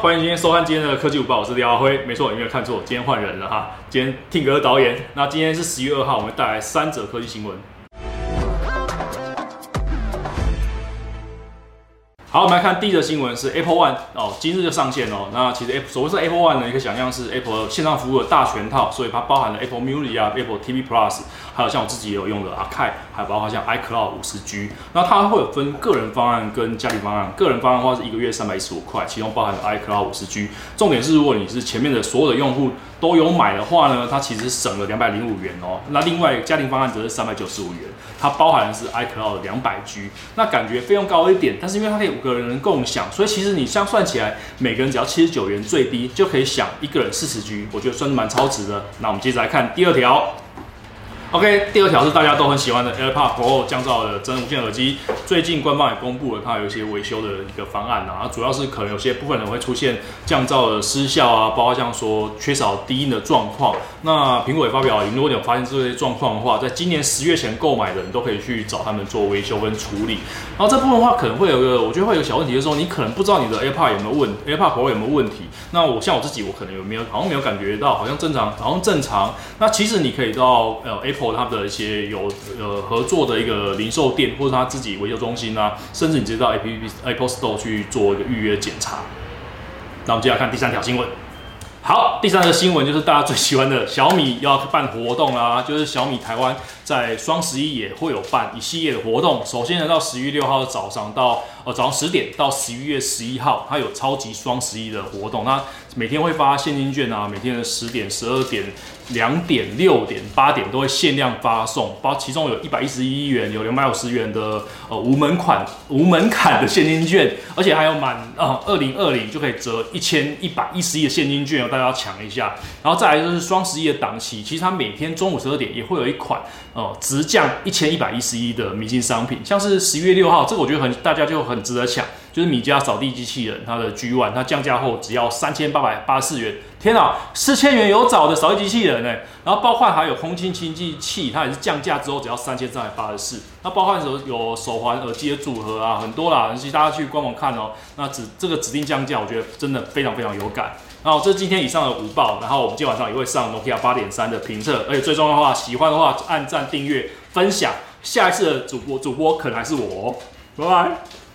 欢迎今天收看今天的科技舞报，我是廖阿辉。没错，你没有看错，今天换人了哈。今天听歌导演，那今天是十一月二号，我们带来三则科技新闻。好，我们来看第一则新闻是 Apple One 哦，今日就上线哦。那其实 Apple 所谓是 Apple One 呢，一个想象是 Apple 线上服务的大全套，所以它包含了 Apple Music 啊、Apple TV Plus，还有像我自己也有用的 Archive，还有包括像 iCloud 五十 G。那它会有分个人方案跟家庭方案。个人方案的话是一个月三百一十五块，其中包含了 iCloud 五十 G。重点是如果你是前面的所有的用户都有买的话呢，它其实省了两百零五元哦。那另外家庭方案则是三百九十五元，它包含的是 iCloud 两百 G。那感觉费用高一点，但是因为它可以个人共享。所以其实你这样算起来，每个人只要七十九元最低就可以享一个人四十 G，我觉得算是蛮超值的。那我们接着来看第二条。OK，第二条是大家都很喜欢的 AirPod Pro 降噪的真无线耳机。最近官方也公布了它有一些维修的一个方案啊，主要是可能有些部分人会出现降噪的失效啊，包括像说缺少低音的状况。那苹果也发表，如果你有发现这些状况的话，在今年十月前购买的人都可以去找他们做维修跟处理。然后这部分的话，可能会有个，我觉得会有小问题，就是说你可能不知道你的 AirPod 有没有问 AirPod Pro 有没有问题。那我像我自己，我可能有没有，好像没有感觉到，好像正常，好像正常。那其实你可以到呃靠他们的一些有呃合作的一个零售店，或者他自己维修中心啊，甚至你直接到 App Apple Store 去做一个预约检查。那我们接下来看第三条新闻。好，第三个新闻就是大家最喜欢的小米要办活动啦，就是小米台湾在双十一也会有办一系列的活动。首先呢，到十一月六号的早上到呃早上十点到十一月十一号，它有超级双十一的活动。那每天会发现金券啊，每天的十点、十二点、两点、六点、八点都会限量发送，包其中有一百一十一元，有两百五十元的呃无门款、无门槛的现金券，而且还有满啊二零二零就可以折一千一百一十一的现金券，大家抢一下。然后再来就是双十一的档期，其实它每天中午十二点也会有一款哦、直降一千一百一十一的明星商品，像是十一月六号，这个我觉得很大家就很值得抢。就是米家扫地机器人，它的 G One，它降价后只要三千八百八十四元。天啊，四千元有找的扫地机器人呢？然后包括还有空气清净器，它也是降价之后只要三千三百八十四。那包括有有手环、耳机的组合啊，很多啦，其实大家去官网看哦。那指这个指定降价，我觉得真的非常非常有感。然后这是今天以上的午报，然后我们今天晚上也会上 Nokia 八点三的评测，而且最重要的话，喜欢的话按赞、订阅、分享。下一次的主播主播可能还是我，拜拜。